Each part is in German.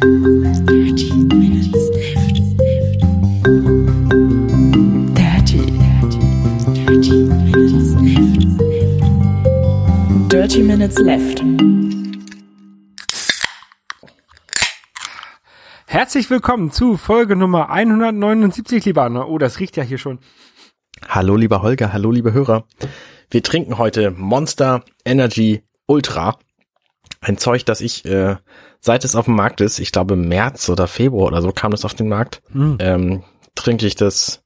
Dirty Minutes Left. Dirty, dirty, dirty Minutes Left. Dirty Minutes Left. Herzlich willkommen zu Folge Nummer 179, lieber Anna. Oh, das riecht ja hier schon. Hallo lieber Holger, hallo liebe Hörer. Wir trinken heute Monster Energy Ultra. Ein Zeug, das ich, äh, seit es auf dem Markt ist, ich glaube März oder Februar oder so kam es auf den Markt, ähm, trinke ich das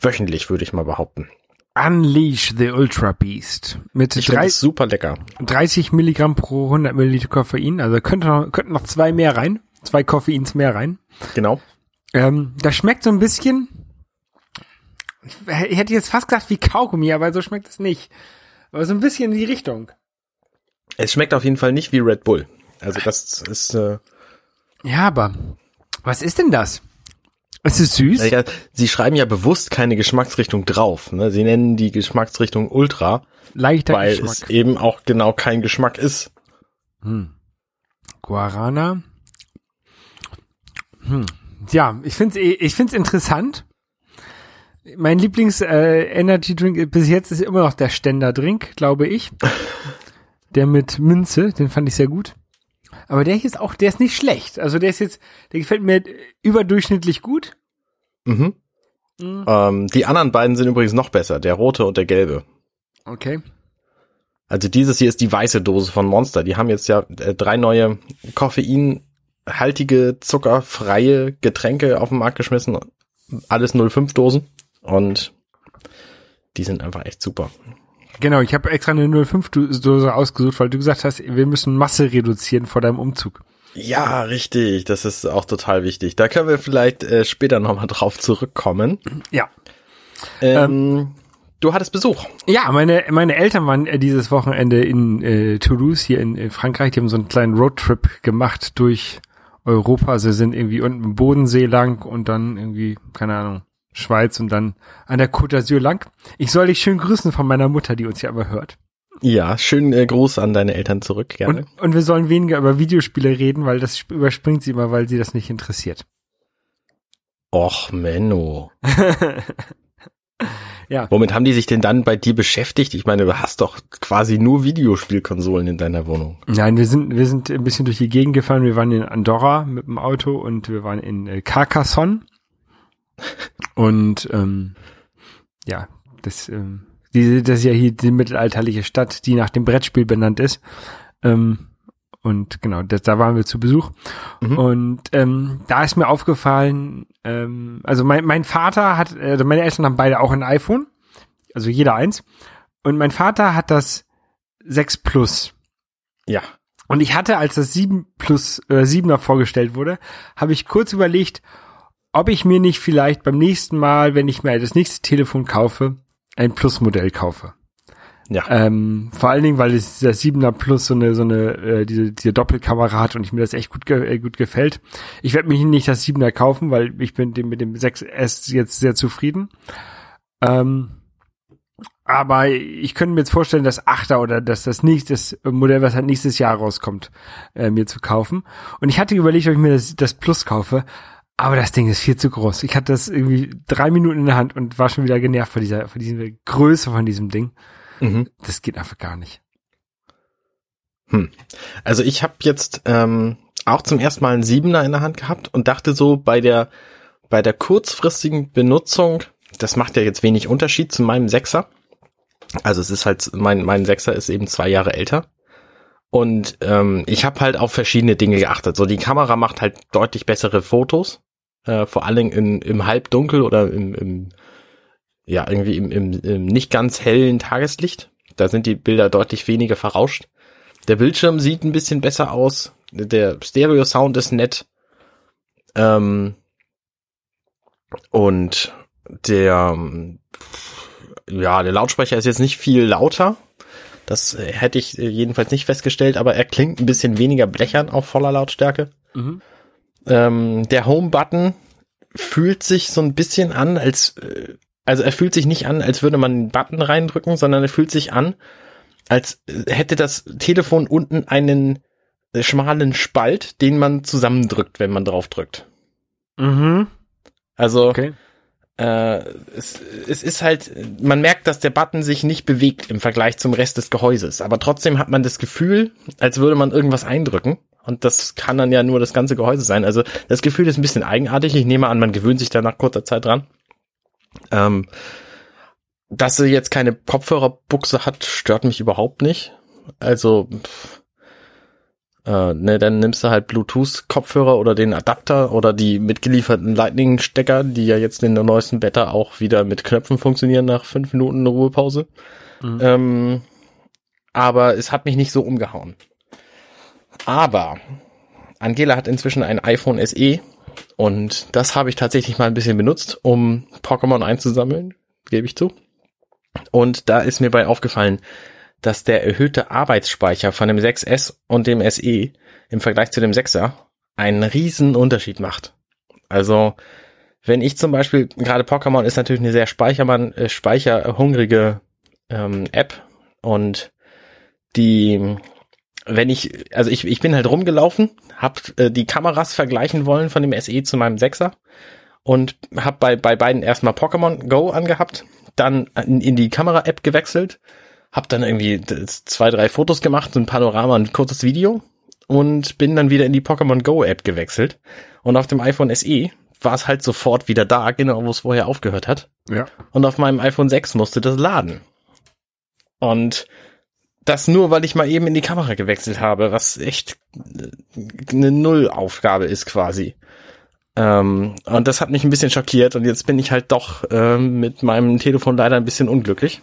wöchentlich, würde ich mal behaupten. Unleash the Ultra Beast. Mit Ich drei, super lecker. 30 Milligramm pro 100 Milliliter Koffein. Also könnte noch, könnten noch zwei mehr rein. Zwei Koffeins mehr rein. Genau. Ähm, das schmeckt so ein bisschen, ich hätte jetzt fast gesagt wie Kaugummi, aber so schmeckt es nicht. Aber so ein bisschen in die Richtung. Es schmeckt auf jeden Fall nicht wie Red Bull. Also das ist, äh, Ja, aber was ist denn das? Es ist süß. ja, sie schreiben ja bewusst keine Geschmacksrichtung drauf. Ne? Sie nennen die Geschmacksrichtung Ultra, Leichter weil Geschmack. es eben auch genau kein Geschmack ist. Guarana. Hm. Ja, ich find's, eh- ich find's interessant. Mein Lieblings äh, Energy Drink bis jetzt ist immer noch der Ständer Drink, glaube ich. der mit Münze, den fand ich sehr gut. Aber der hier ist auch, der ist nicht schlecht. Also der ist jetzt, der gefällt mir überdurchschnittlich gut. Mhm. Ähm, die anderen beiden sind übrigens noch besser, der rote und der gelbe. Okay. Also dieses hier ist die weiße Dose von Monster. Die haben jetzt ja äh, drei neue koffeinhaltige, zuckerfreie Getränke auf den Markt geschmissen. Alles 05 Dosen. Und die sind einfach echt super. Genau, ich habe extra eine 05-Dose ausgesucht, weil du gesagt hast, wir müssen Masse reduzieren vor deinem Umzug. Ja, richtig. Das ist auch total wichtig. Da können wir vielleicht äh, später nochmal drauf zurückkommen. Ja. Ähm, du hattest Besuch. Ja, meine, meine Eltern waren äh, dieses Wochenende in äh, Toulouse hier in, in Frankreich. Die haben so einen kleinen Roadtrip gemacht durch Europa. Sie sind irgendwie unten im Bodensee lang und dann irgendwie, keine Ahnung, Schweiz und dann an der Côte d'Azur lang. Ich soll dich schön grüßen von meiner Mutter, die uns ja aber hört. Ja, schönen äh, Gruß an deine Eltern zurück, gerne. Und, und wir sollen weniger über Videospiele reden, weil das sp- überspringt sie immer, weil sie das nicht interessiert. Och, Menno. Ja. Womit haben die sich denn dann bei dir beschäftigt? Ich meine, du hast doch quasi nur Videospielkonsolen in deiner Wohnung. Nein, wir sind, wir sind ein bisschen durch die Gegend gefahren. Wir waren in Andorra mit dem Auto und wir waren in äh, Carcassonne. Und ähm, ja, das, ähm, die, das ist ja hier die mittelalterliche Stadt, die nach dem Brettspiel benannt ist. Ähm, und genau, das, da waren wir zu Besuch. Mhm. Und ähm, da ist mir aufgefallen, ähm, also mein, mein Vater hat, also meine Eltern haben beide auch ein iPhone, also jeder eins. Und mein Vater hat das 6 Plus. Ja. Und ich hatte, als das 7 plus äh, 7er vorgestellt wurde, habe ich kurz überlegt, ob ich mir nicht vielleicht beim nächsten Mal, wenn ich mir das nächste Telefon kaufe, ein Plus-Modell kaufe. Ja. Ähm, vor allen Dingen, weil es das 7er Plus so eine, so eine, äh, diese, diese Doppelkamera hat und ich mir das echt gut, ge äh, gut gefällt. Ich werde mir nicht das 7er kaufen, weil ich bin dem, mit dem 6S jetzt sehr zufrieden. Ähm, aber ich könnte mir jetzt vorstellen, das 8er oder das, das nächste das Modell, was halt nächstes Jahr rauskommt, äh, mir zu kaufen. Und ich hatte überlegt, ob ich mir das, das Plus kaufe. Aber das Ding ist viel zu groß. Ich hatte das irgendwie drei Minuten in der Hand und war schon wieder genervt von dieser, von dieser Größe von diesem Ding. Mhm. Das geht einfach gar nicht. Also ich habe jetzt ähm, auch zum ersten Mal einen Siebener in der Hand gehabt und dachte so bei der bei der kurzfristigen Benutzung, das macht ja jetzt wenig Unterschied zu meinem Sechser. Also es ist halt mein mein Sechser ist eben zwei Jahre älter und ähm, ich habe halt auf verschiedene Dinge geachtet. So die Kamera macht halt deutlich bessere Fotos, äh, vor Dingen in, im Halbdunkel oder im, im ja irgendwie im, im, im nicht ganz hellen Tageslicht. Da sind die Bilder deutlich weniger verrauscht. Der Bildschirm sieht ein bisschen besser aus. Der Stereo-Sound ist nett. Ähm, und der, ja, der Lautsprecher ist jetzt nicht viel lauter. Das hätte ich jedenfalls nicht festgestellt, aber er klingt ein bisschen weniger blechern auf voller Lautstärke. Mhm. Ähm, der Home-Button fühlt sich so ein bisschen an, als, äh, also er fühlt sich nicht an, als würde man einen Button reindrücken, sondern er fühlt sich an, als hätte das Telefon unten einen schmalen Spalt, den man zusammendrückt, wenn man drauf drückt. Mhm. Also Okay. äh, es, es ist halt, man merkt, dass der Button sich nicht bewegt im Vergleich zum Rest des Gehäuses. Aber trotzdem hat man das Gefühl, als würde man irgendwas eindrücken. Und das kann dann ja nur das ganze Gehäuse sein. Also das Gefühl ist ein bisschen eigenartig. Ich nehme an, man gewöhnt sich da nach kurzer Zeit dran. Ähm, dass sie jetzt keine Kopfhörerbuchse hat, stört mich überhaupt nicht. Also, äh, ne, dann nimmst du halt Bluetooth-Kopfhörer oder den Adapter oder die mitgelieferten Lightning-Stecker, die ja jetzt in der neuesten Beta auch wieder mit Knöpfen funktionieren nach fünf Minuten Ruhepause. Mhm. Ähm, aber es hat mich nicht so umgehauen. Aber Angela hat inzwischen ein iPhone SE und das habe ich tatsächlich mal ein bisschen benutzt, um Pokémon einzusammeln, gebe ich zu. Und da ist mir bei aufgefallen, dass der erhöhte Arbeitsspeicher von dem 6S und dem SE im Vergleich zu dem 6er einen riesen Unterschied macht. Also, wenn ich zum Beispiel, gerade Pokémon ist natürlich eine sehr speichermann, äh, speicherhungrige ähm, App und die, wenn ich, also ich, ich bin halt rumgelaufen, hab äh, die Kameras vergleichen wollen von dem SE zu meinem 6er und hab bei, bei beiden erstmal Pokémon Go angehabt, dann in, in die Kamera-App gewechselt, hab dann irgendwie zwei, drei Fotos gemacht, so ein Panorama, ein kurzes Video und bin dann wieder in die Pokémon Go App gewechselt. Und auf dem iPhone SE war es halt sofort wieder da, genau wo es vorher aufgehört hat. Ja. Und auf meinem iPhone 6 musste das laden. Und das nur, weil ich mal eben in die Kamera gewechselt habe, was echt äh, eine Nullaufgabe ist quasi. Ähm, und das hat mich ein bisschen schockiert und jetzt bin ich halt doch ähm, mit meinem Telefon leider ein bisschen unglücklich.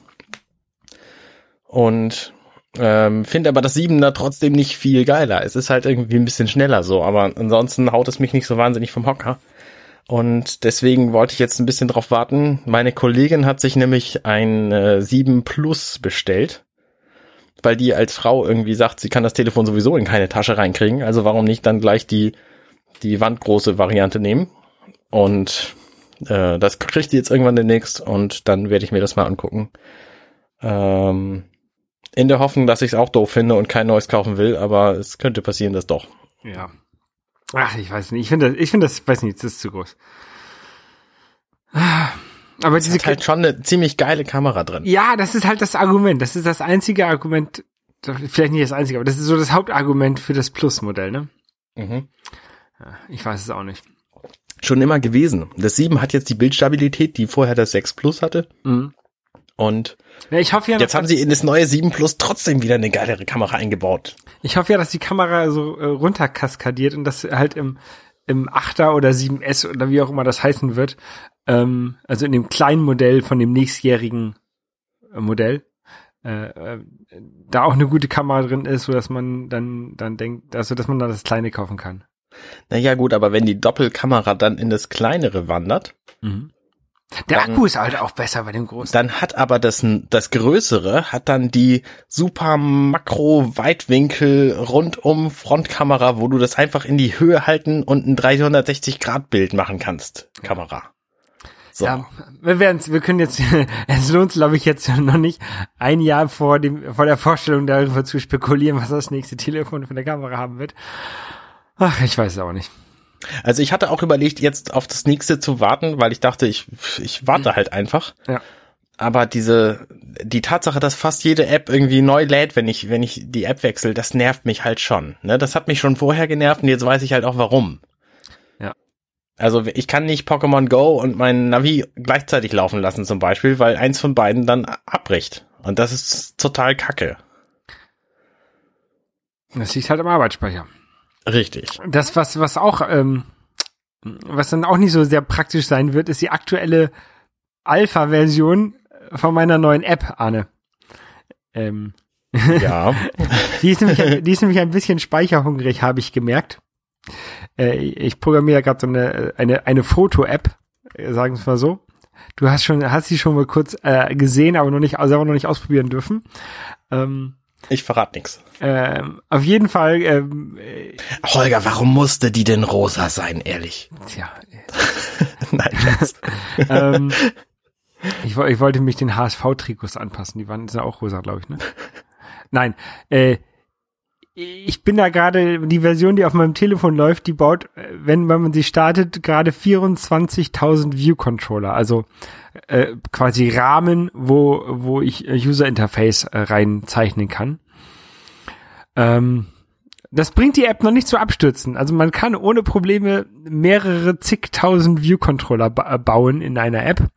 Und ähm, finde aber das 7er trotzdem nicht viel geiler. Es ist halt irgendwie ein bisschen schneller so, aber ansonsten haut es mich nicht so wahnsinnig vom Hocker. Und deswegen wollte ich jetzt ein bisschen drauf warten. Meine Kollegin hat sich nämlich ein äh, 7 Plus bestellt, weil die als Frau irgendwie sagt, sie kann das Telefon sowieso in keine Tasche reinkriegen. Also warum nicht dann gleich die, die wandgroße Variante nehmen? Und äh, das kriegt die jetzt irgendwann demnächst und dann werde ich mir das mal angucken. Ähm, in der Hoffnung, dass ich es auch doof finde und kein neues kaufen will, aber es könnte passieren, dass doch. Ja. Ach, ich weiß nicht. Ich finde ich finde das, weiß nicht, das ist zu groß. Aber Es diese ist halt schon eine ziemlich geile Kamera drin. Ja, das ist halt das Argument. Das ist das einzige Argument, vielleicht nicht das einzige, aber das ist so das Hauptargument für das Plus-Modell, ne? Mhm. Ja, ich weiß es auch nicht. Schon immer gewesen. Das 7 hat jetzt die Bildstabilität, die vorher das 6 Plus hatte. Mhm. Und Ja, ich hoffe ja, jetzt haben sie in das neue 7 Plus trotzdem wieder eine geilere Kamera eingebaut. ich hoffe ja, dass die Kamera so äh, runterkaskadiert und dass halt im im 8er oder 7S oder wie auch immer das heißen wird, ähm, also in dem kleinen Modell von dem nächstjährigen äh, Modell, äh, äh, da auch eine gute Kamera drin ist, so dass man dann dann denkt, also dass man dann das kleine kaufen kann. Naja gut, aber wenn die Doppelkamera dann in das kleinere wandert, Der Dann- Akku ist halt auch besser bei dem großen. dann hat aber das, das Größere, hat dann die super Makro Weitwinkel rundum Frontkamera, wo du das einfach in die Höhe halten und ein 360 Grad Bild machen kannst. Kamera. So. Ja, wir werden's, wir können jetzt, es lohnt glaube ich jetzt noch nicht, ein Jahr vor dem, vor der Vorstellung darüber zu spekulieren, was das nächste Telefon von der Kamera haben wird. Ach, ich weiß es auch nicht. Also ich hatte auch überlegt, jetzt auf das nächste zu warten, weil ich dachte, ich, ich warte halt einfach. Ja. Aber diese, die Tatsache, dass fast jede App irgendwie neu lädt, wenn ich, wenn ich die App wechsle, das nervt mich halt schon. Ne? Das hat mich schon vorher genervt und jetzt weiß ich halt auch warum. Also ich kann nicht Pokémon Go und mein Navi gleichzeitig laufen lassen zum Beispiel, weil eins von beiden dann abbricht. Und das ist total kacke. Das liegt halt am Arbeitsspeicher. Richtig. Das, was, was auch, ähm, was dann auch nicht so sehr praktisch sein wird, ist die aktuelle Alpha-Version von meiner neuen App, Arne. Ähm, Ja. Die ist nämlich, die ist nämlich ein bisschen speicherhungrig, habe ich gemerkt. Äh, ich programmiere gerade so eine, eine, eine Foto-App, äh, sagen wir es mal so. Du hast schon, hast sie schon mal kurz äh, gesehen, aber noch nicht, selber noch nicht ausprobieren dürfen. Ähm, ich verrate nix. ähm, auf jeden Fall, ähm, äh, Holger, warum musste die denn rosa sein, ehrlich? tja, Nein, ähm, ich, ich wollte mich den HSV-Trikots anpassen. Die waren sind auch rosa, glaube ich, ne? Nein, äh, ich bin da gerade, die Version, die auf meinem Telefon läuft, die baut, äh, wenn, wenn man sie startet, gerade 24.000 View-Controller, also äh, quasi Rahmen, wo, wo ich äh, User Interface äh, reinzeichnen kann. Ähm, das bringt die App noch nicht zu abstürzen. Also man kann ohne Probleme mehrere zigtausend View-Controller ba äh, bauen in einer App.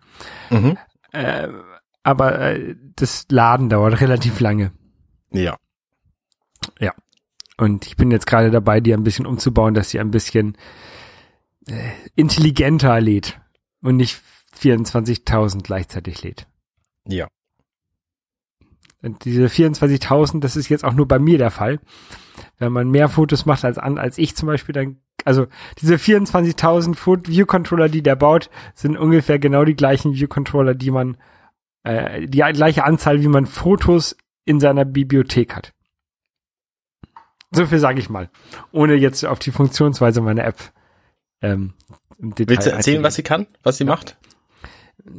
Mhm. Äh, aber äh, das Laden dauert relativ lange. Ja. Ja. Und ich bin jetzt gerade dabei, die ein bisschen umzubauen, dass sie ein bisschen äh, intelligenter lädt und nicht 24.000 gleichzeitig lädt. Ja. Und diese 24.000, das ist jetzt auch nur bei mir der Fall. Wenn man mehr Fotos macht als an, als ich zum Beispiel, dann, also diese 24.000 View-Controller, die der baut, sind ungefähr genau die gleichen View-Controller, die man, äh, die gleiche Anzahl, wie man Fotos in seiner Bibliothek hat. So viel sage ich mal. Ohne jetzt auf die Funktionsweise meiner App ähm, im Detail Willst du erzählen, was sie kann, was sie ja. macht?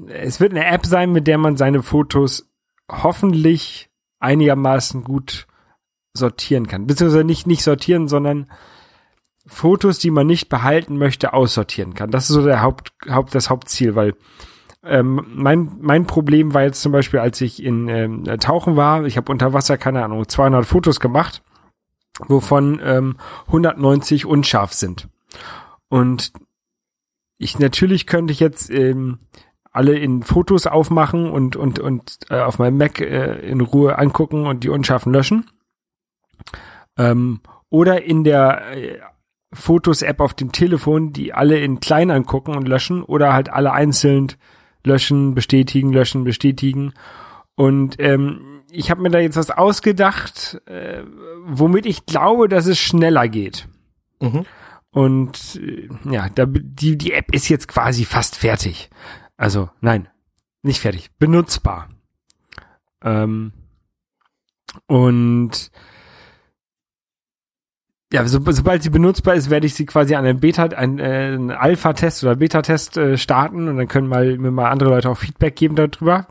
Es wird eine App sein, mit der man seine Fotos hoffentlich einigermaßen gut sortieren kann. Beziehungsweise nicht, nicht sortieren, sondern Fotos, die man nicht behalten möchte, aussortieren kann. Das ist so der Haupt, Haupt, das Hauptziel, weil ähm, mein, mein Problem war jetzt zum Beispiel, als ich in ähm, Tauchen war, ich habe unter Wasser, keine Ahnung, 200 Fotos gemacht wovon ähm, 190 unscharf sind. Und ich natürlich könnte ich jetzt ähm, alle in Fotos aufmachen und und und äh, auf meinem Mac äh, in Ruhe angucken und die unscharfen löschen. Ähm, oder in der äh, Fotos-App auf dem Telefon, die alle in klein angucken und löschen oder halt alle einzeln löschen, bestätigen, löschen, bestätigen. Und ähm, ich habe mir da jetzt was ausgedacht, äh, womit ich glaube, dass es schneller geht. Mhm. Und äh, ja, da, die, die App ist jetzt quasi fast fertig. Also nein, nicht fertig, benutzbar. Ähm, und ja, so, sobald sie benutzbar ist, werde ich sie quasi an einen Beta, einen, äh, einen Alpha-Test oder Beta-Test äh, starten und dann können mal mir mal andere Leute auch Feedback geben darüber.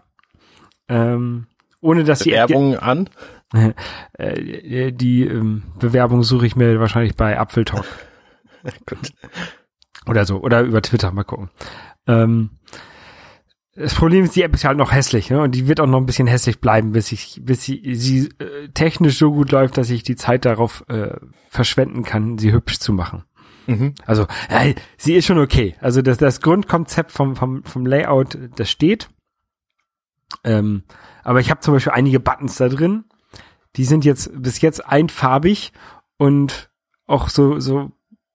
Ähm, ohne dass die Bewerbungen an? Äh, die ähm, Bewerbung suche ich mir wahrscheinlich bei Apfeltalk. Gut. Oder so. Oder über Twitter, mal gucken. Ähm, das Problem ist, die App ist halt noch hässlich, ne? Und die wird auch noch ein bisschen hässlich bleiben, bis ich, bis sie, sie äh, technisch so gut läuft, dass ich die Zeit darauf äh, verschwenden kann, sie hübsch zu machen. Mhm. Also, äh, sie ist schon okay. Also das, das Grundkonzept vom, vom, vom Layout, das steht. Ähm, aber ich habe zum Beispiel einige Buttons da drin, die sind jetzt bis jetzt einfarbig und auch so, so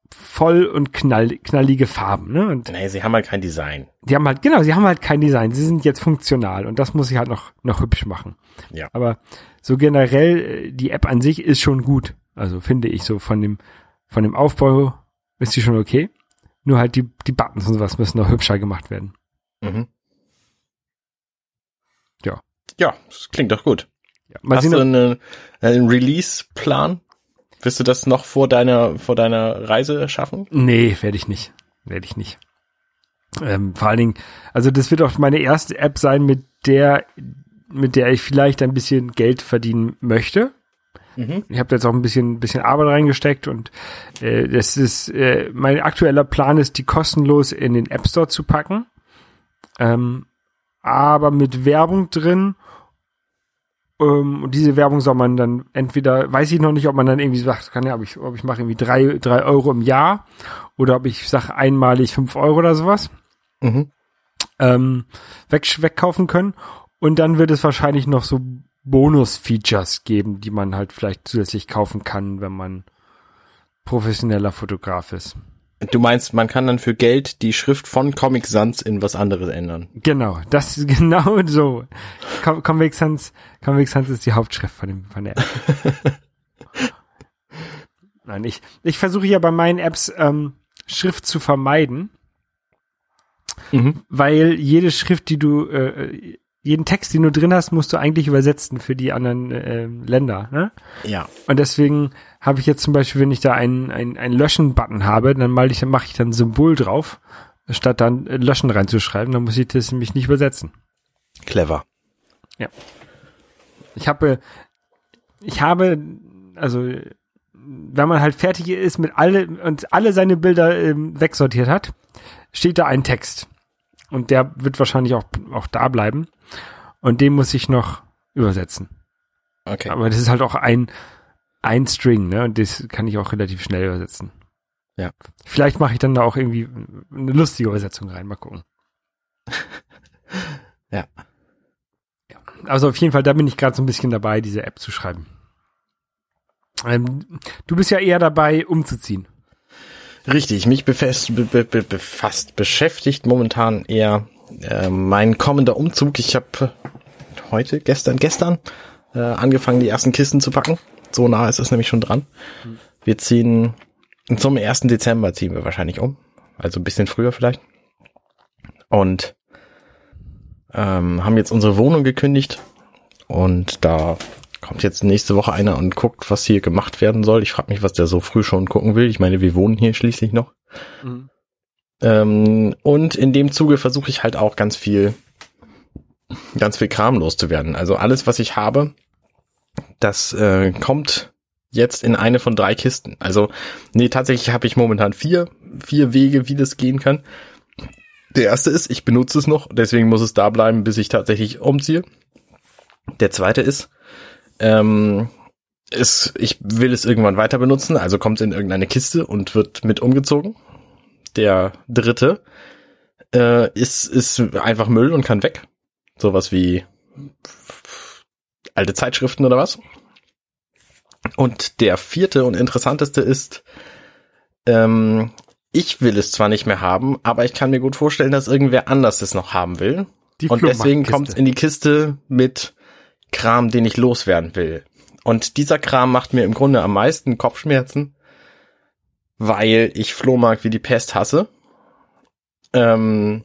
voll und knall, knallige Farben. Ne? Und nee, sie haben halt kein Design. Die haben halt, genau, sie haben halt kein Design. Sie sind jetzt funktional und das muss ich halt noch, noch hübsch machen. Ja. Aber so generell, äh, die App an sich ist schon gut. Also finde ich so von dem, von dem Aufbau ist sie schon okay. Nur halt die, die Buttons und sowas müssen noch hübscher gemacht werden. Mhm. Ja. Ja, das klingt doch gut. Mal Hast du eine, einen Release-Plan? Wirst du das noch vor deiner, vor deiner Reise schaffen? Nee, werde ich nicht. Werde ich nicht. Ähm, vor allen Dingen, also das wird auch meine erste App sein, mit der, mit der ich vielleicht ein bisschen Geld verdienen möchte. Mhm. Ich habe jetzt auch ein bisschen, bisschen Arbeit reingesteckt und äh, das ist äh, mein aktueller Plan ist, die kostenlos in den App Store zu packen, ähm, aber mit Werbung drin ähm, und diese Werbung soll man dann entweder, weiß ich noch nicht, ob man dann irgendwie sagt, kann ja, ob ich, ob ich mache irgendwie drei, drei Euro im Jahr oder ob ich sage einmalig fünf Euro oder sowas. Mhm. Ähm, weg, wegkaufen können. Und dann wird es wahrscheinlich noch so Bonus-Features geben, die man halt vielleicht zusätzlich kaufen kann, wenn man professioneller Fotograf ist. Du meinst, man kann dann für Geld die Schrift von Comic Sans in was anderes ändern? Genau, das ist genau so. Com Comic Sans, Comic Sans ist die Hauptschrift von dem von der App. Nein, ich ich versuche ja bei meinen Apps ähm, Schrift zu vermeiden, mhm. weil jede Schrift, die du äh, jeden Text, den du drin hast, musst du eigentlich übersetzen für die anderen äh, Länder. Ne? Ja. Und deswegen habe ich jetzt zum Beispiel, wenn ich da einen, einen, einen Löschen-Button habe, dann mal ich, mache ich dann ein Symbol drauf, statt dann Löschen reinzuschreiben, dann muss ich das nämlich nicht übersetzen. Clever. Ja. Ich habe, ich habe, also wenn man halt fertig ist mit alle und alle seine Bilder ähm, wegsortiert hat, steht da ein Text. Und der wird wahrscheinlich auch, auch da bleiben. Und den muss ich noch übersetzen. Okay. Aber das ist halt auch ein, ein String, ne? Und das kann ich auch relativ schnell übersetzen. Ja. Vielleicht mache ich dann da auch irgendwie eine lustige Übersetzung rein. Mal gucken. Ja. Ja. Also auf jeden Fall, da bin ich gerade so ein bisschen dabei, diese App zu schreiben. Ähm, du bist ja eher dabei, umzuziehen. Richtig, mich befasst, be, be, befasst beschäftigt momentan eher äh, mein kommender Umzug. Ich habe heute, gestern, gestern äh, angefangen, die ersten Kisten zu packen. So nah ist es nämlich schon dran. Wir ziehen zum 1. Dezember ziehen wir wahrscheinlich um. Also ein bisschen früher vielleicht. Und ähm, haben jetzt unsere Wohnung gekündigt. Und da kommt jetzt nächste Woche einer und guckt, was hier gemacht werden soll. Ich frage mich, was der so früh schon gucken will. Ich meine, wir wohnen hier schließlich noch. Mhm. Ähm, und in dem Zuge versuche ich halt auch ganz viel, ganz viel Kram loszuwerden. Also alles, was ich habe, das äh, kommt jetzt in eine von drei Kisten. Also, nee, tatsächlich habe ich momentan vier, vier Wege, wie das gehen kann. Der erste ist, ich benutze es noch, deswegen muss es da bleiben, bis ich tatsächlich umziehe. Der zweite ist, ähm, ist, ich will es irgendwann weiter benutzen, also kommt es in irgendeine Kiste und wird mit umgezogen. Der dritte äh, ist, ist einfach Müll und kann weg. Sowas wie alte Zeitschriften oder was. Und der vierte und interessanteste ist, ähm, ich will es zwar nicht mehr haben, aber ich kann mir gut vorstellen, dass irgendwer anders es noch haben will. Die und deswegen kommt es in die Kiste mit Kram, den ich loswerden will. Und dieser Kram macht mir im Grunde am meisten Kopfschmerzen, weil ich Flohmarkt wie die Pest hasse. Ähm,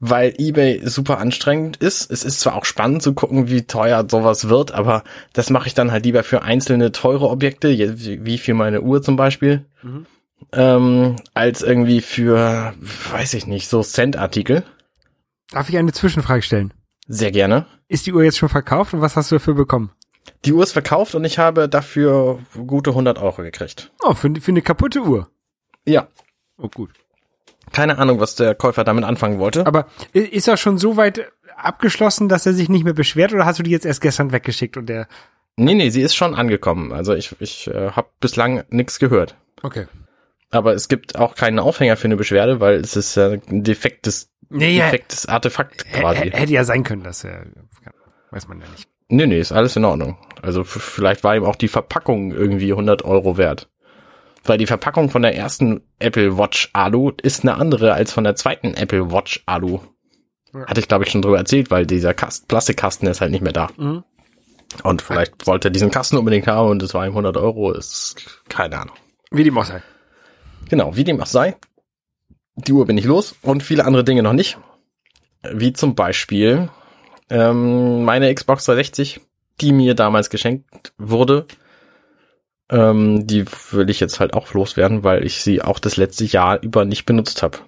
weil eBay super anstrengend ist. Es ist zwar auch spannend zu gucken, wie teuer sowas wird, aber das mache ich dann halt lieber für einzelne teure Objekte, je- wie für meine Uhr zum Beispiel, Mhm. ähm, als irgendwie für, weiß ich nicht, so Cent-Artikel. Darf ich eine Zwischenfrage stellen? Sehr gerne. Ist die Uhr jetzt schon verkauft und was hast du dafür bekommen? Die Uhr ist verkauft und ich habe dafür gute 100 Euro gekriegt. Oh, für, für eine kaputte Uhr. Ja. Oh, gut. Keine Ahnung, was der Käufer damit anfangen wollte. Aber ist er schon so weit abgeschlossen, dass er sich nicht mehr beschwert oder hast du die jetzt erst gestern weggeschickt und der. Nee, nee, sie ist schon angekommen. Also ich, ich äh, habe bislang nichts gehört. Okay. Aber es gibt auch keinen Aufhänger für eine Beschwerde, weil es ist äh, ein defektes, Nee, ja. defektes Artefakt quasi. Hätte ja sein können, dass er. Weiß man ja nicht. Nee, nee, ist alles in Ordnung. Also vielleicht war ihm auch die Verpackung irgendwie 100 Euro wert. Weil die Verpackung von der ersten Apple Watch Alu ist eine andere als von der zweiten Apple Watch Alu. Ja. Hatte ich, glaube ich, schon drüber erzählt, weil dieser Kast Plastikkasten ist halt nicht mehr da. Mhm. Und vielleicht wollte er diesen Kasten unbedingt haben und es war ihm 100 Euro, ist keine Ahnung. Wie die Moss halt. Genau, wie dem auch sei. Die Uhr bin ich los und viele andere Dinge noch nicht. Wie zum Beispiel ähm, meine Xbox 360, die mir damals geschenkt wurde. Ähm, die will ich jetzt halt auch loswerden, weil ich sie auch das letzte Jahr über nicht benutzt habe.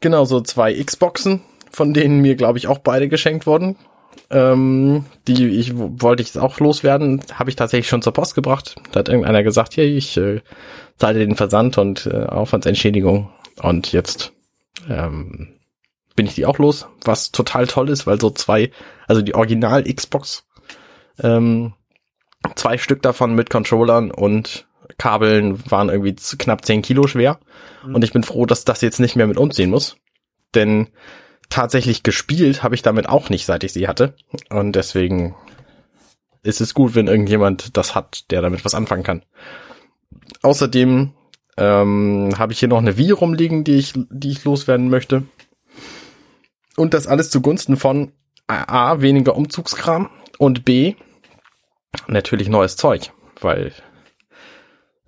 Genauso zwei Xboxen, von denen mir, glaube ich, auch beide geschenkt wurden. Ähm, die ich wollte ich jetzt auch loswerden, habe ich tatsächlich schon zur Post gebracht. Da hat irgendeiner gesagt, hier, ich äh, zahle den Versand und äh, Aufwandsentschädigung. Und jetzt ähm, bin ich die auch los, was total toll ist, weil so zwei, also die Original Xbox, ähm, zwei Stück davon mit Controllern und Kabeln waren irgendwie knapp 10 Kilo schwer. Und ich bin froh, dass das jetzt nicht mehr mit umziehen muss. Denn tatsächlich gespielt habe ich damit auch nicht, seit ich sie hatte. Und deswegen ist es gut, wenn irgendjemand das hat, der damit was anfangen kann. Außerdem ähm, habe ich hier noch eine Wii rumliegen, die ich, die ich loswerden möchte. Und das alles zugunsten von A, weniger Umzugskram und B, natürlich neues Zeug, weil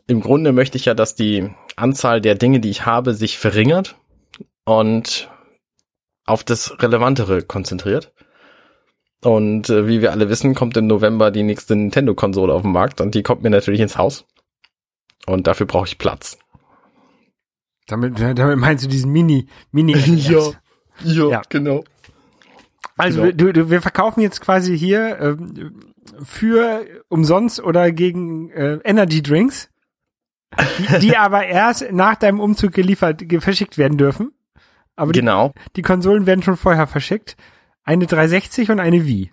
im Grunde möchte ich ja, dass die Anzahl der Dinge, die ich habe, sich verringert und auf das Relevantere konzentriert. Und äh, wie wir alle wissen, kommt im November die nächste Nintendo-Konsole auf den Markt und die kommt mir natürlich ins Haus. Und dafür brauche ich Platz. Damit, damit meinst du diesen Mini, Mini. ja, Ja. genau. Also Genau. du, du, wir verkaufen jetzt quasi hier ähm, für umsonst oder gegen äh, Energy Drinks, die, die aber erst nach deinem Umzug geliefert, ge verschickt werden dürfen. Aber die, Genau, die Konsolen werden schon vorher verschickt. Eine 360 und eine Wii.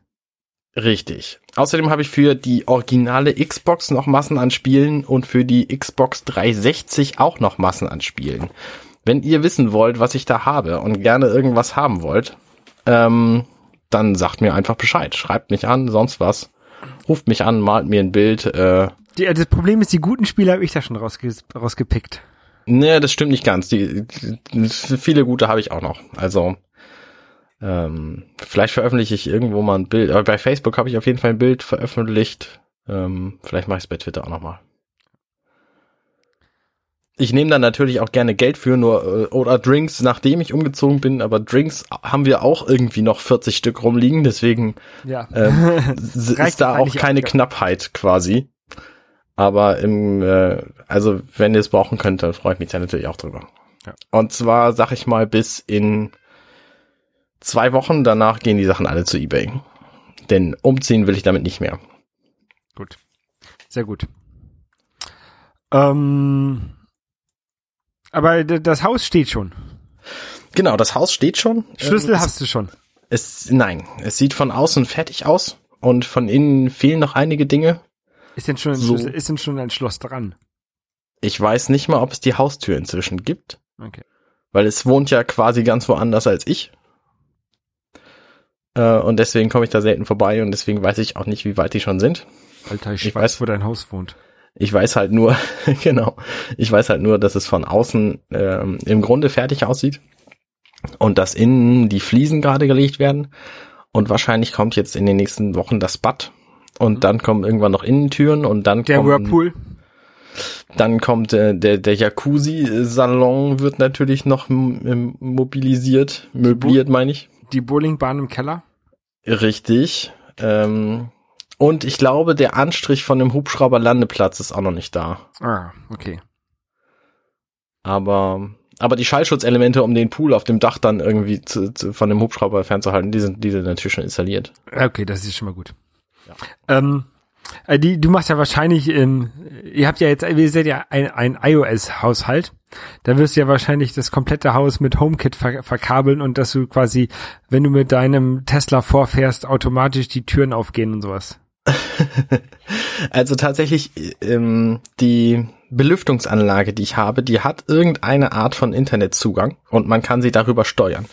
richtig. Außerdem habe ich für die originale Xbox noch Massen an Spielen und für die Xbox 360 auch noch Massen an Spielen. Wenn ihr wissen wollt, was ich da habe und gerne irgendwas haben wollt, ähm, dann sagt mir einfach Bescheid. Schreibt mich an, sonst was. Ruft mich an, malt mir ein Bild. Äh, Die, das Problem ist, die guten Spiele habe ich da schon rausge rausgepickt. Nee, das stimmt nicht ganz. Die, die, viele gute habe ich auch noch. Also ähm, vielleicht veröffentliche ich irgendwo mal ein Bild. Aber bei Facebook habe ich auf jeden Fall ein Bild veröffentlicht. Ähm, vielleicht mache ich es bei Twitter auch nochmal. Ich nehme dann natürlich auch gerne Geld für nur äh, oder Drinks, nachdem ich umgezogen bin. Aber Drinks haben wir auch irgendwie noch 40 Stück rumliegen. Deswegen Ja. ähm, ist da auch keine auch. Knappheit quasi. Aber im, äh, also wenn ihr es brauchen könnt, dann freue ich mich da natürlich auch drüber. Ja. Und zwar, sag ich mal, bis in zwei Wochen danach gehen die Sachen alle zu eBay. Denn umziehen will ich damit nicht mehr. Gut. Sehr gut. Ähm, aber das Haus steht schon. Genau, das Haus steht schon. Schlüssel Ähm, hast du schon. es, nein, es sieht von außen fertig aus und von innen fehlen noch einige Dinge. Ist denn schon ein, So. Schlüssel, ist denn schon ein Schloss dran? Ich weiß nicht mal, ob es die Haustür inzwischen gibt. Okay. weil es wohnt ja quasi ganz woanders als ich. Äh, und deswegen komme ich da selten vorbei und deswegen weiß ich auch nicht, wie weit die schon sind. Alter, ich, Ich weiß, weiß. wo dein Haus wohnt. Ich weiß halt nur, genau, ich weiß halt nur, dass es von außen ähm, im Grunde fertig aussieht und dass innen die Fliesen gerade gelegt werden und wahrscheinlich kommt jetzt in den nächsten Wochen das Bad und dann kommen irgendwann noch Innentüren und dann Der kommen, Whirlpool. Dann kommt äh, der, der Jacuzzi-Salon wird natürlich noch mobilisiert, möbliert, meine ich. Die Bowlingbahn im Keller. Richtig. Ähm, und ich glaube, der Anstrich von dem Hubschrauberlandeplatz ist auch noch nicht da. Ah, okay. Aber, aber die Schallschutzelemente, um den Pool auf dem Dach dann irgendwie zu, zu, von dem Hubschrauber fernzuhalten, die sind, die sind natürlich schon installiert. Okay, das ist schon mal gut. Ähm, äh, die, du machst ja wahrscheinlich, ähm, ihr habt ja jetzt, ihr seid ja ein, ein iOS-Haushalt. Da wirst du ja wahrscheinlich das komplette Haus mit HomeKit ver verkabeln und dass du quasi, wenn du mit deinem Tesla vorfährst, automatisch die Türen aufgehen und sowas. Also tatsächlich, ähm, die Belüftungsanlage, die ich habe, die hat irgendeine Art von Internetzugang und man kann sie darüber steuern.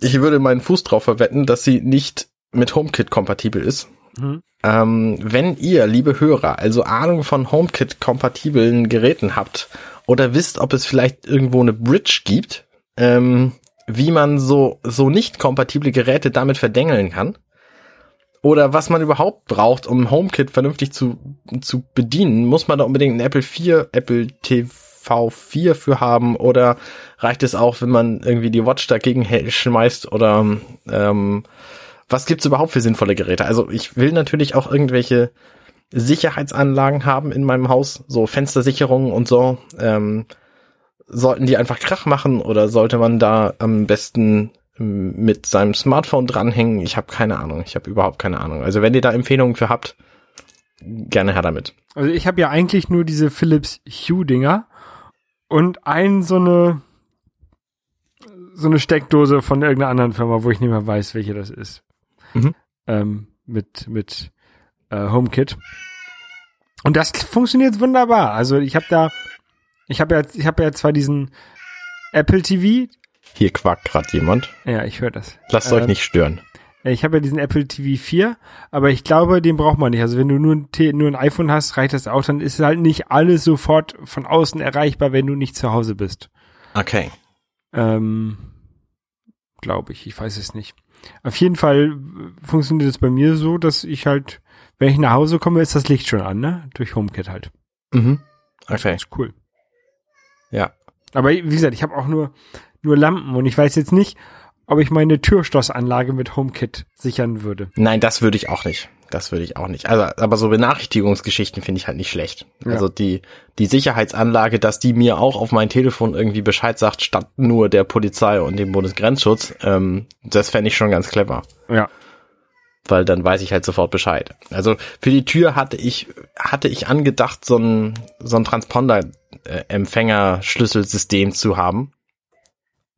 Ich würde meinen Fuß drauf verwetten, dass sie nicht mit HomeKit kompatibel ist. Mhm. Ähm, wenn ihr, liebe Hörer, also Ahnung von HomeKit-kompatiblen Geräten habt oder wisst, ob es vielleicht irgendwo eine Bridge gibt, ähm, wie man so, so nicht kompatible Geräte damit verdengeln kann, oder was man überhaupt braucht, um HomeKit vernünftig zu, zu bedienen, muss man da unbedingt einen Apple 4, Apple TV 4 für haben oder reicht es auch, wenn man irgendwie die Watch dagegen schmeißt oder ähm, was gibt's überhaupt für sinnvolle Geräte? Also ich will natürlich auch irgendwelche Sicherheitsanlagen haben in meinem Haus, so Fenstersicherungen und so. Ähm, sollten die einfach Krach machen oder sollte man da am besten mit seinem Smartphone dranhängen? Ich habe keine Ahnung. Ich habe überhaupt keine Ahnung. Also wenn ihr da Empfehlungen für habt, gerne her damit. Also ich habe ja eigentlich nur diese Philips Hue-Dinger und ein so eine so eine Steckdose von irgendeiner anderen Firma, wo ich nicht mehr weiß, welche das ist. Mhm. Ähm, mit mit äh, HomeKit. Und das funktioniert wunderbar. Also ich habe da, ich habe ja, ich habe ja zwar diesen Apple TV. Hier quackt gerade jemand. Ja, ich höre das. Lasst Ähm, euch nicht stören. Ich habe ja diesen Apple TV 4, aber ich glaube, den braucht man nicht. Also wenn du nur ein, T nur ein iPhone hast, reicht das auch. Dann ist halt nicht alles sofort von außen erreichbar, wenn du nicht zu Hause bist. Okay. Ähm, glaube ich. Ich weiß es nicht. Auf jeden Fall funktioniert es bei mir so, dass ich halt, wenn ich nach Hause komme, ist das Licht schon an, ne? Durch HomeKit halt. Mhm. Okay. ist cool. Ja. Aber wie gesagt, ich habe auch nur, nur Lampen und ich weiß jetzt nicht, ob ich meine Türschlossanlage mit HomeKit sichern würde. Nein, das würde ich auch nicht. Das würde ich auch nicht. Also, aber so Benachrichtigungsgeschichten finde ich halt nicht schlecht. Ja. Also die, die Sicherheitsanlage, dass die mir auch auf mein Telefon irgendwie Bescheid sagt, statt nur der Polizei und dem Bundesgrenzschutz, ähm, das fände ich schon ganz clever. Ja. weil dann weiß ich halt sofort Bescheid. Also für die Tür hatte ich hatte ich angedacht, so ein so ein Transponder-Empfänger-Schlüsselsystem zu haben,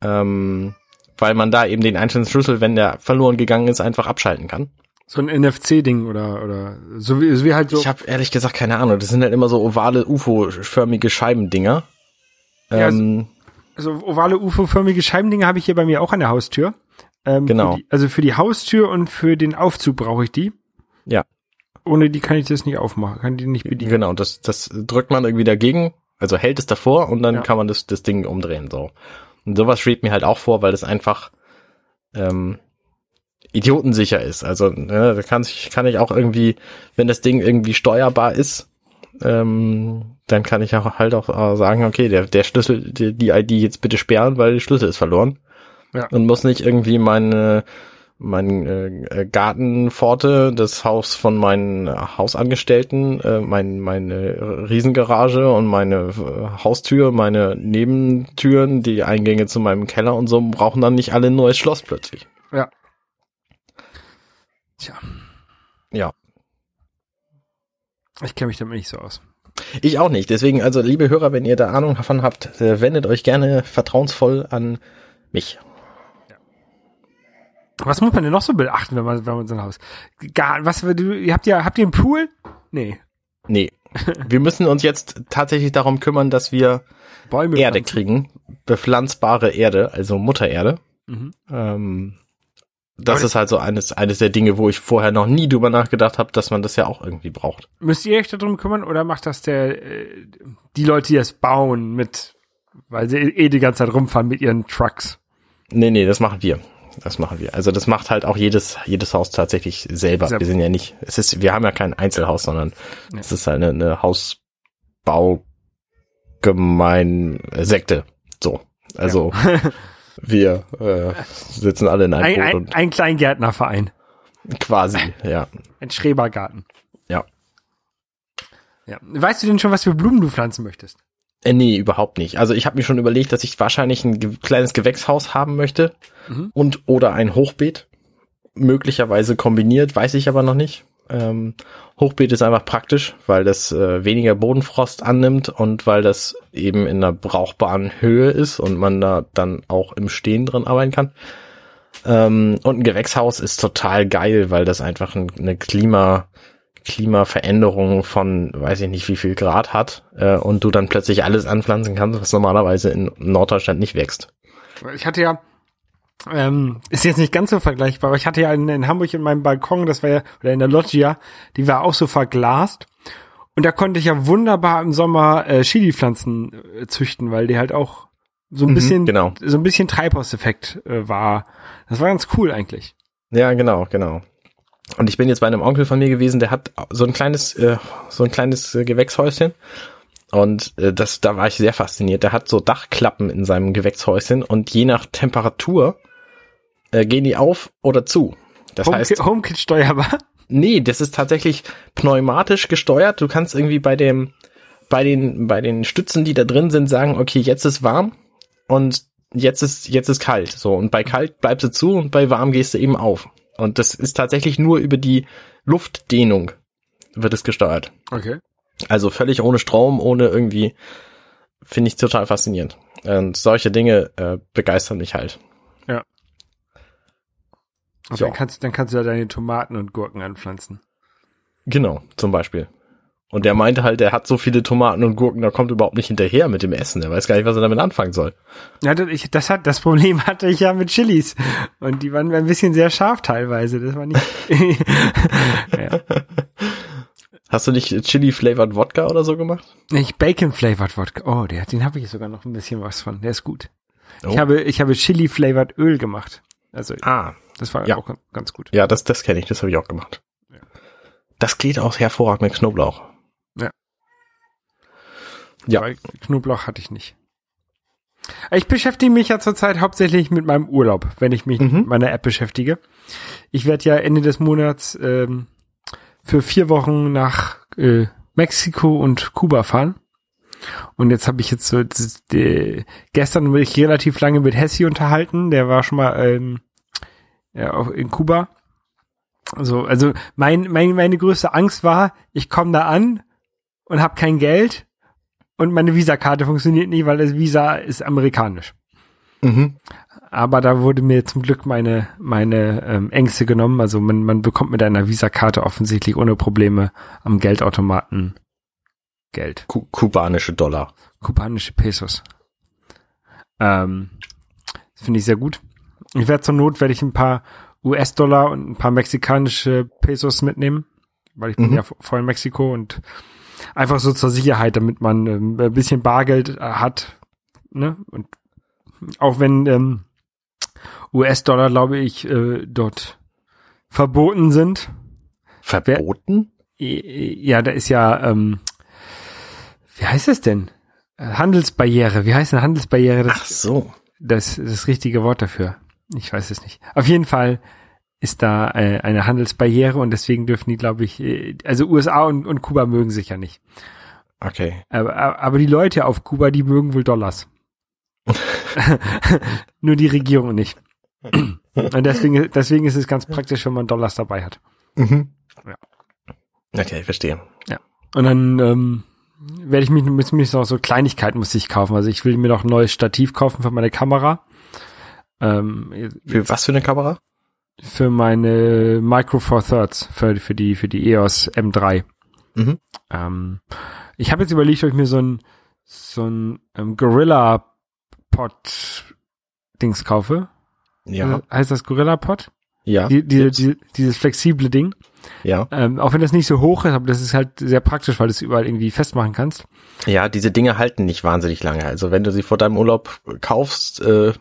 ähm, weil man da eben den einzelnen Schlüssel, wenn der verloren gegangen ist, einfach abschalten kann. So ein NFC-Ding oder, oder, so wie, so wie halt so. Ich habe ehrlich gesagt keine Ahnung. Das sind halt immer so ovale UFO-förmige Scheibendinger. Ja, Ähm, also ovale UFO-förmige Scheibendinger habe ich hier bei mir auch an der Haustür. Ähm, Genau. Für die, also für die Haustür und für den Aufzug brauche ich die. Ja. Ohne die kann ich das nicht aufmachen, kann die nicht bedienen. Genau, das, das drückt man irgendwie dagegen, also hält es davor und dann Ja. kann man das, das Ding umdrehen. So. Und sowas schwebt mir halt auch vor, weil das einfach ähm, idiotensicher ist. Also ne, da kann ich, kann ich auch irgendwie, wenn das Ding irgendwie steuerbar ist, ähm, dann kann ich auch halt auch sagen, okay, der, der Schlüssel, die, die ID jetzt bitte sperren, weil der Schlüssel ist verloren. Ja. Und muss nicht irgendwie meine mein äh, Gartenpforte, das Haus von meinen Hausangestellten, äh, mein, meine Riesengarage und meine äh, Haustür, meine Nebentüren, die Eingänge zu meinem Keller und so brauchen dann nicht alle ein neues Schloss plötzlich. Ja. Tja, Ja. ich kenne mich damit nicht so aus. Ich auch nicht. Deswegen, also liebe Hörer, wenn ihr da Ahnung davon habt, äh, wendet euch gerne vertrauensvoll an mich. Was muss man denn noch so beachten, wenn man, wenn man so ein Haus? Gar, was, du, ihr habt ja, habt ihr einen Pool? Nee. Nee. Wir müssen uns jetzt tatsächlich darum kümmern, dass wir Bäume. Erde pflanzen. kriegen. Bepflanzbare Erde, also Muttererde. Mhm. Ähm, das Aber ist halt so eines, eines der Dinge, wo ich vorher noch nie drüber nachgedacht habe, dass man das ja auch irgendwie braucht. Müsst ihr euch darum kümmern oder macht das der, äh, die Leute, die es bauen mit, weil sie eh die ganze Zeit rumfahren mit ihren Trucks? Nee, nee, das machen wir. Das machen wir. Also das macht halt auch jedes, jedes Haus tatsächlich selber. Selber. Wir sind ja nicht, es ist, wir haben ja kein Einzelhaus, sondern Ja. es ist eine, eine Hausbaugemein Sekte. So. Also wir äh, sitzen alle in einem Ein, Boot ein, und ein Kleingärtnerverein. quasi, ja. Ein Schrebergarten. Ja. Ja. Weißt du denn schon, was für Blumen du pflanzen möchtest? Äh, nee, überhaupt nicht. Also ich habe mir schon überlegt, dass ich wahrscheinlich ein ge kleines Gewächshaus haben möchte Mhm. und oder ein Hochbeet. Möglicherweise kombiniert, weiß ich aber noch nicht. Ähm, Hochbeet ist einfach praktisch, weil das äh, weniger Bodenfrost annimmt und weil das eben in einer brauchbaren Höhe ist und man da dann auch im Stehen drin arbeiten kann. Ähm, und ein Gewächshaus ist total geil, weil das einfach ein, eine Klima, Klimaveränderung von weiß ich nicht wie viel Grad hat äh, und du dann plötzlich alles anpflanzen kannst, was normalerweise in Norddeutschland nicht wächst. Ich hatte ja, ähm, ist jetzt nicht ganz so vergleichbar, aber ich hatte ja in, in Hamburg in meinem Balkon, das war ja, oder in der Loggia, die war auch so verglast. Und da konnte ich ja wunderbar im Sommer äh, Chili-Pflanzen äh, züchten, weil die halt auch so ein Mhm, bisschen, genau. so ein bisschen Treibhauseffekt äh, war. Das war ganz cool eigentlich. Ja, genau, genau. Und ich bin jetzt bei einem Onkel von mir gewesen, der hat so ein kleines, äh, so ein kleines äh, Gewächshäuschen. Und äh, das, da war ich sehr fasziniert. Der hat so Dachklappen in seinem Gewächshäuschen und je nach Temperatur äh, gehen die auf oder zu. Das Home heißt, HomeKit steuerbar. nee, das ist tatsächlich pneumatisch gesteuert. Du kannst irgendwie bei dem, bei den, bei den Stützen, die da drin sind, sagen, okay, jetzt ist warm und jetzt ist, jetzt ist kalt. So. Und bei kalt bleibst du zu und bei warm gehst du eben auf. Und das ist tatsächlich nur über die Luftdehnung wird es gesteuert. Okay. Also völlig ohne Strom, ohne irgendwie, finde ich total faszinierend. Und solche Dinge äh, begeistern mich halt. Und Ja. dann kannst, dann kannst du da deine Tomaten und Gurken anpflanzen. Genau, zum Beispiel. Und der meinte halt, er hat so viele Tomaten und Gurken, da kommt überhaupt nicht hinterher mit dem Essen. Er weiß gar nicht, was er damit anfangen soll. Ja, das, ich, hat, das Problem hatte ich ja mit Chilis. Und die waren ein bisschen sehr scharf teilweise. Das war nicht, ja. Hast du nicht Chili-flavored Wodka oder so gemacht? Nicht Bacon Flavored Wodka. Oh, der, den habe ich sogar noch ein bisschen was von. Der ist gut. Oh. Ich habe, ich habe Chili Flavored Öl gemacht. Also, Ah, das war ja. auch ganz gut. ja, das, das kenne ich, das habe ich auch gemacht. Ja. Das geht auch hervorragend mit Knoblauch. Ja. Aber Knoblauch hatte ich nicht. Ich beschäftige mich ja zurzeit hauptsächlich mit meinem Urlaub, wenn ich mich Mhm. mit meiner App beschäftige. Ich werde ja Ende des Monats ähm, für vier Wochen nach äh, Mexiko und Kuba fahren. Und jetzt habe ich jetzt so das, die, gestern bin ich relativ lange mit Hessi unterhalten. Der war schon mal ähm, ja, auch in Kuba. So, also mein, mein, meine größte Angst war, ich komme da an und habe kein Geld und meine Visa-Karte funktioniert nicht, weil das Visa ist amerikanisch. Mhm. Aber da wurde mir zum Glück meine, meine ähm, Ängste genommen. Also man, man bekommt mit einer Visa-Karte offensichtlich ohne Probleme am Geldautomaten Geld. Ku kubanische Dollar. Kubanische Pesos. Ähm, das finde ich sehr gut. Ich werde zur Not, werde ich ein paar US-Dollar und ein paar mexikanische Pesos mitnehmen, weil ich bin Mhm. ja voll in Mexiko und einfach so zur Sicherheit, damit man ähm, ein bisschen Bargeld äh, hat. Ne? Und auch wenn ähm, US-Dollar, glaube ich, äh, dort verboten sind. Verboten? I- Ja, da ist ja, ähm, wie heißt es denn? Äh, Handelsbarriere. Wie heißt eine Handelsbarriere? Ach so. das, das richtige Wort dafür. Ich weiß es nicht. Auf jeden Fall ist da äh, eine Handelsbarriere und deswegen dürfen die, glaube ich, äh, also USA und, und Kuba mögen sich ja nicht. Okay. Aber, aber die Leute auf Kuba, die mögen wohl Dollars. Nur die Regierung nicht. Und deswegen, deswegen ist es ganz praktisch, wenn man Dollars dabei hat. Mhm. Ja. Okay, verstehe. Und dann ähm, werde ich mich, muss mich noch so Kleinigkeiten muss ich kaufen. Also ich will mir noch ein neues Stativ kaufen für meine Kamera. Ähm, Für was für eine Kamera? Für meine Micro Four Thirds, für, für die, für die EOS M3. Mhm. Ähm, ich habe jetzt überlegt, ob ich mir so ein, so ein ähm, Gorilla Pod Dings kaufe. Ja. Äh, Heißt das Gorilla Pod? Ja. Die, die, die, dieses flexible Ding. ja. Ähm, auch wenn das nicht so hoch ist, aber das ist halt sehr praktisch, weil du es überall irgendwie festmachen kannst. Ja, diese Dinge halten nicht wahnsinnig lange. Also wenn du sie vor deinem Urlaub kaufst, äh,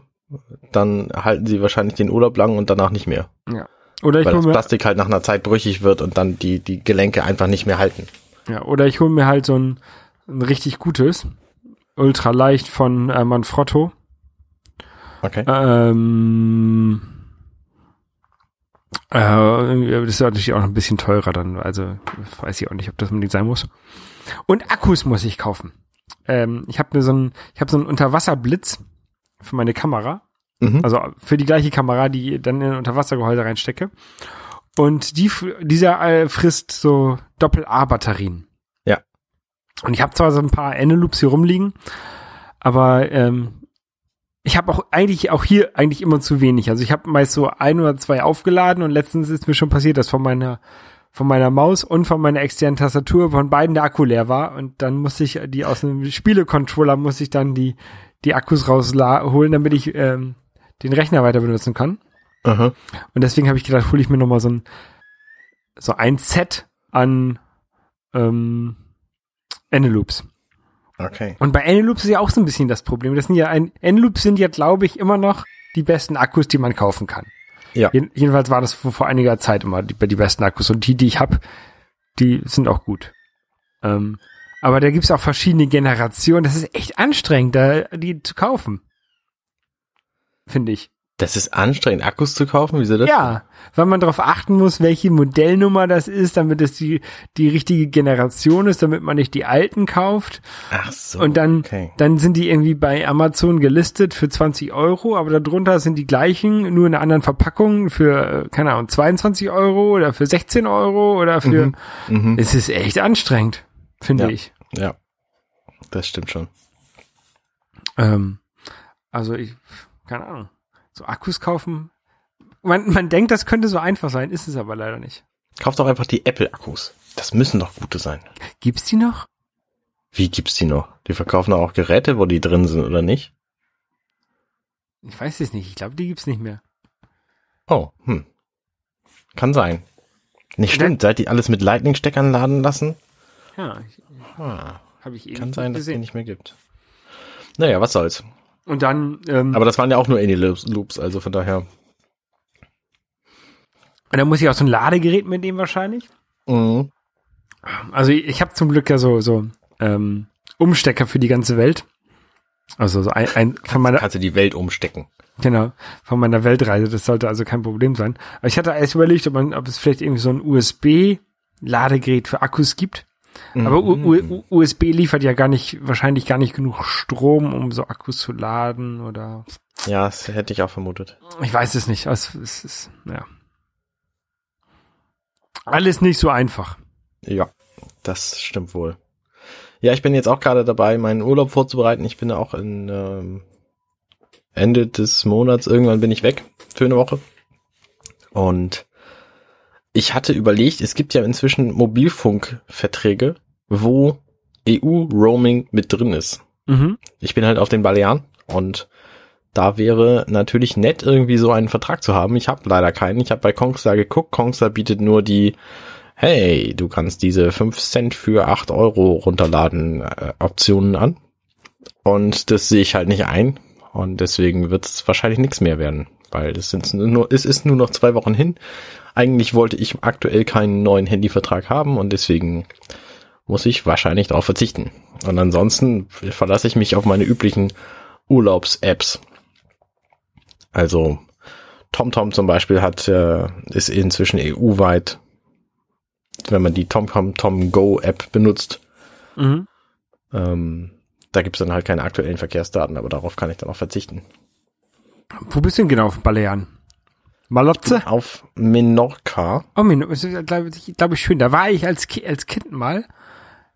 dann halten sie wahrscheinlich den Urlaub lang und danach nicht mehr. Oder ich weil das Plastik halt nach einer Zeit brüchig wird und dann die, die Gelenke einfach nicht mehr halten. ja, oder ich hole mir halt so ein, ein richtig gutes, ultra leicht von äh, Manfrotto. Okay. Ähm, äh, das ist natürlich auch noch ein bisschen teurer dann, also weiß ich auch nicht, ob das unbedingt sein muss. Und Akkus muss ich kaufen. Ähm, ich habe mir so ein, ich habe so einen Unterwasserblitz für meine Kamera, Mhm. also für die gleiche Kamera, die ich dann in ein Unterwassergehäuse reinstecke. Und die, dieser äh, frisst so Doppel-A-Batterien. Ja. Und ich habe zwar so ein paar Eneloops hier rumliegen, aber ähm, ich habe auch eigentlich auch hier eigentlich immer zu wenig. Also ich habe meist so ein oder zwei aufgeladen und letztens ist mir schon passiert, dass von meiner von meiner Maus und von meiner externen Tastatur von beiden der Akku leer war und dann musste ich die aus einem Spielecontroller musste ich dann die die Akkus rausholen, damit ich ähm, den Rechner weiter benutzen kann. Aha. Und deswegen habe ich gedacht, hole ich mir noch mal so ein so ein Set an ähm, Eneloops. Okay. Und bei Eneloops ist ja auch so ein bisschen das Problem. Das sind ja ein Eneloops sind ja, glaube ich, immer noch die besten Akkus, die man kaufen kann. Ja. Jeden- Jedenfalls war das vor, vor einiger Zeit immer die, die besten Akkus. Und die, die ich habe, die sind auch gut. Ähm, aber da gibt's auch verschiedene Generationen. Das ist echt anstrengend, da die zu kaufen. Finde ich. Das ist anstrengend, Akkus zu kaufen? Wieso das? Ja, weil man darauf achten muss, welche Modellnummer das ist, damit es die, die richtige Generation ist, damit man nicht die alten kauft. Ach so. Und dann, Okay. dann sind die irgendwie bei Amazon gelistet für 20 Euro, aber darunter sind die gleichen, nur in einer anderen Verpackung für, äh, keine Ahnung, 22 Euro oder für 16 Euro oder für, Mhm. Mhm. es ist echt anstrengend, finde Ja. ich. Ja. Das stimmt schon. Ähm, also ich, keine Ahnung, so Akkus kaufen, man, man denkt, das könnte so einfach sein, ist es aber leider nicht. Kauf doch einfach die Apple-Akkus. Das müssen doch gute sein. Gibt's die noch? Wie gibt's die noch? Die verkaufen doch auch Geräte, wo die drin sind, oder nicht? Ich weiß es nicht, ich glaube, die gibt's nicht mehr. Oh, hm. Kann sein. Nicht stimmt, seit die alles mit Lightning-Steckern laden lassen? Ja, Ah, habe ich kann irgendwie sein, dass gesehen. nicht mehr gibt. Naja, was soll's. Und dann, ähm, Aber das waren ja auch nur Any-Loops, also von daher. und dann muss ich auch so ein Ladegerät mitnehmen wahrscheinlich. Mhm. Also ich, ich habe zum Glück ja so so ähm, Umstecker für die ganze Welt. Also so ein, ein von meiner Kannst du die Welt umstecken. genau von meiner Weltreise. Das sollte also kein Problem sein. Aber ich hatte erst überlegt, ob man, ob es vielleicht irgendwie so ein USB Ladegerät für Akkus gibt. Aber U USB liefert ja gar nicht wahrscheinlich gar nicht genug Strom, um so Akkus zu laden oder Ja, das hätte ich auch vermutet. ich weiß es nicht. Es, es ist ja. Alles nicht so einfach. Ja, das stimmt wohl. Ja, ich bin jetzt auch gerade dabei, meinen Urlaub vorzubereiten. Ich bin auch in ähm, Ende des Monats, irgendwann bin ich weg für eine Woche. Und ich hatte überlegt, es gibt ja inzwischen Mobilfunkverträge, wo EU-Roaming mit drin ist. Mhm. Ich bin halt auf den Balearen und da wäre natürlich nett, irgendwie so einen Vertrag zu haben. Ich habe leider keinen. Ich habe bei Kongstar geguckt. Kongstar bietet nur die, hey, du kannst diese 5 Cent für 8 Euro runterladen äh, Optionen an. Und das sehe ich halt nicht ein. Und deswegen wird es wahrscheinlich nichts mehr werden, weil es sind nur, es ist nur noch zwei Wochen hin. Eigentlich wollte ich aktuell keinen neuen Handyvertrag haben und deswegen muss ich wahrscheinlich darauf verzichten. Und ansonsten verlasse ich mich auf meine üblichen Urlaubs-Apps. Also TomTom zum Beispiel hat äh, ist inzwischen EU-weit, wenn man die TomTom Tom Go App benutzt. Mhm. Ähm, da gibt's dann halt keine aktuellen Verkehrsdaten, aber darauf kann ich dann auch verzichten. Wo bist du denn genau auf Balearen? Malotze? Auf Menorca. Oh, ist, glaube ich, glaub ich, schön. Da war ich als, Ki als Kind mal.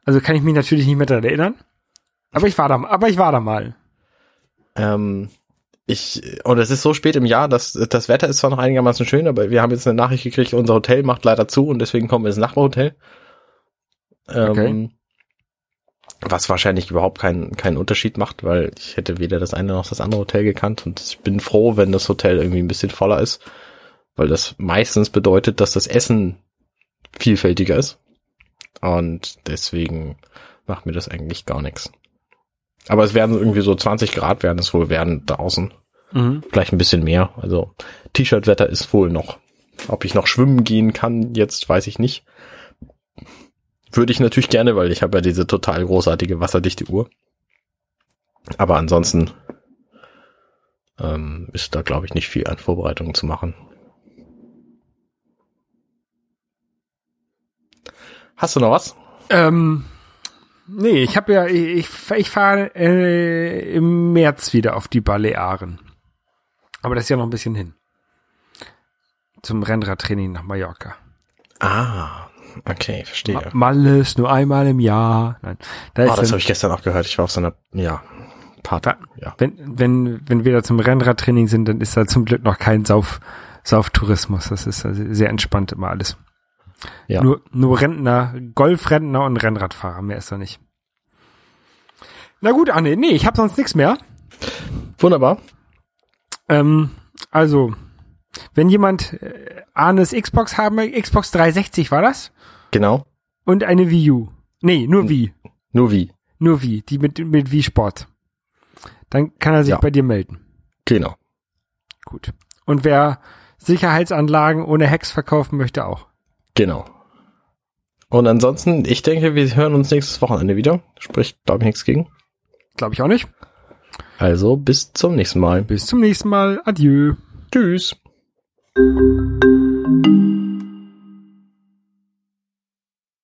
Also kann ich mich natürlich nicht mehr daran erinnern. Aber ich war da, aber ich war da mal. Ähm, ich, und es ist so spät im Jahr, dass das Wetter ist zwar noch einigermaßen schön, aber wir haben jetzt eine Nachricht gekriegt, unser Hotel macht leider zu und deswegen kommen wir ins Nachbarhotel. Ähm, Okay. Was wahrscheinlich überhaupt keinen keinen Unterschied macht, weil ich hätte weder das eine noch das andere Hotel gekannt und ich bin froh, wenn das Hotel irgendwie ein bisschen voller ist, weil das meistens bedeutet, dass das Essen vielfältiger ist und deswegen macht mir das eigentlich gar nichts. Aber es werden irgendwie so 20 Grad werden es wohl werden draußen. Mhm. Vielleicht ein bisschen mehr. Also T-Shirt-Wetter ist wohl noch. Ob ich noch schwimmen gehen kann, jetzt weiß ich nicht. Würde ich natürlich gerne, weil ich habe ja diese total großartige wasserdichte Uhr. Aber ansonsten ähm, ist da, glaube ich, nicht viel an Vorbereitungen zu machen. Hast du noch was? Ähm, nee, ich habe ja, ich, ich, fahre äh, im März wieder auf die Balearen. Aber das ist ja noch ein bisschen hin. Zum Rennradtraining nach Mallorca. Ah, okay, verstehe. Ma Malle ist nur einmal im Jahr. Nein, da Oh, das habe ich gestern auch gehört. Ich war auf so einer, ja, Party. Ja. wenn, wenn, wenn wir da zum Rennradtraining sind, dann ist da zum Glück noch kein Sauf, Sauftourismus. Das ist also sehr entspannt immer alles. Ja. Nur, nur Rentner, Golfrentner und Rennradfahrer, mehr ist da nicht. Na gut, Anne, nee, ich habe sonst nichts mehr. Wunderbar. Ähm, also, wenn jemand äh, Arnes Xbox haben Xbox 360 war das? Genau. Und eine Wii U. Nee, nur Wii. Nur wie. Nur Wii, die mit, mit Wii Sport. Dann kann er sich Ja. bei dir melden. Genau. Gut. Und wer Sicherheitsanlagen ohne Hacks verkaufen möchte, auch. Genau. Und ansonsten, ich denke, wir hören uns nächstes Wochenende wieder. Spricht, glaube ich, nichts gegen. Glaube ich auch nicht. Also bis zum nächsten Mal. Bis zum nächsten Mal. Adieu. Tschüss.